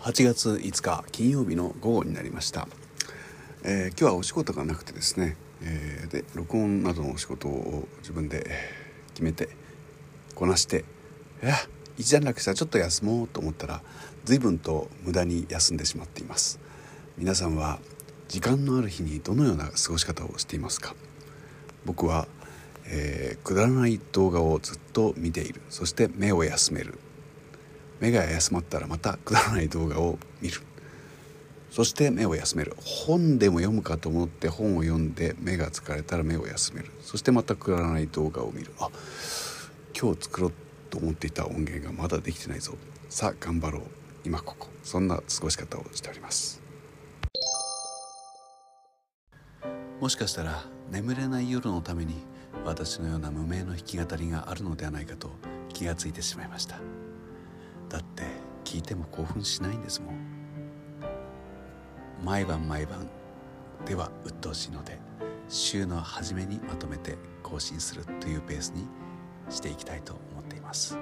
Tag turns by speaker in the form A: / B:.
A: 8月5日金曜日の午後になりました、えー、今日はお仕事がなくてですね、えー、で録音などのお仕事を自分で決めてこなしていや一段落したらちょっと休もうと思ったら随分と無駄に休んでしまっています。皆さんは時間のある日にどのような過ごし方をしていますか？僕は、えー、くだらない動画をずっと見ている。そして目を休める。目が休まったらまたくだらない動画を見る。そして目を休める。本でも読むかと思って本を読んで目が疲れたら目を休める。そしてまたくだらない動画を見る。あ今日作ろうと思っていた音源がまだできてないぞ。さあ頑張ろう。今ここ。そんな過ごし方をしております。もしかしたら眠れない夜のために私のような無名の弾き語りがあるのではないかと気がついてしまいました。だって聞いても興奮しないんですもん毎晩毎晩では鬱陶しいので週の初めにまとめて更新するというペースにしていきたいと思っています。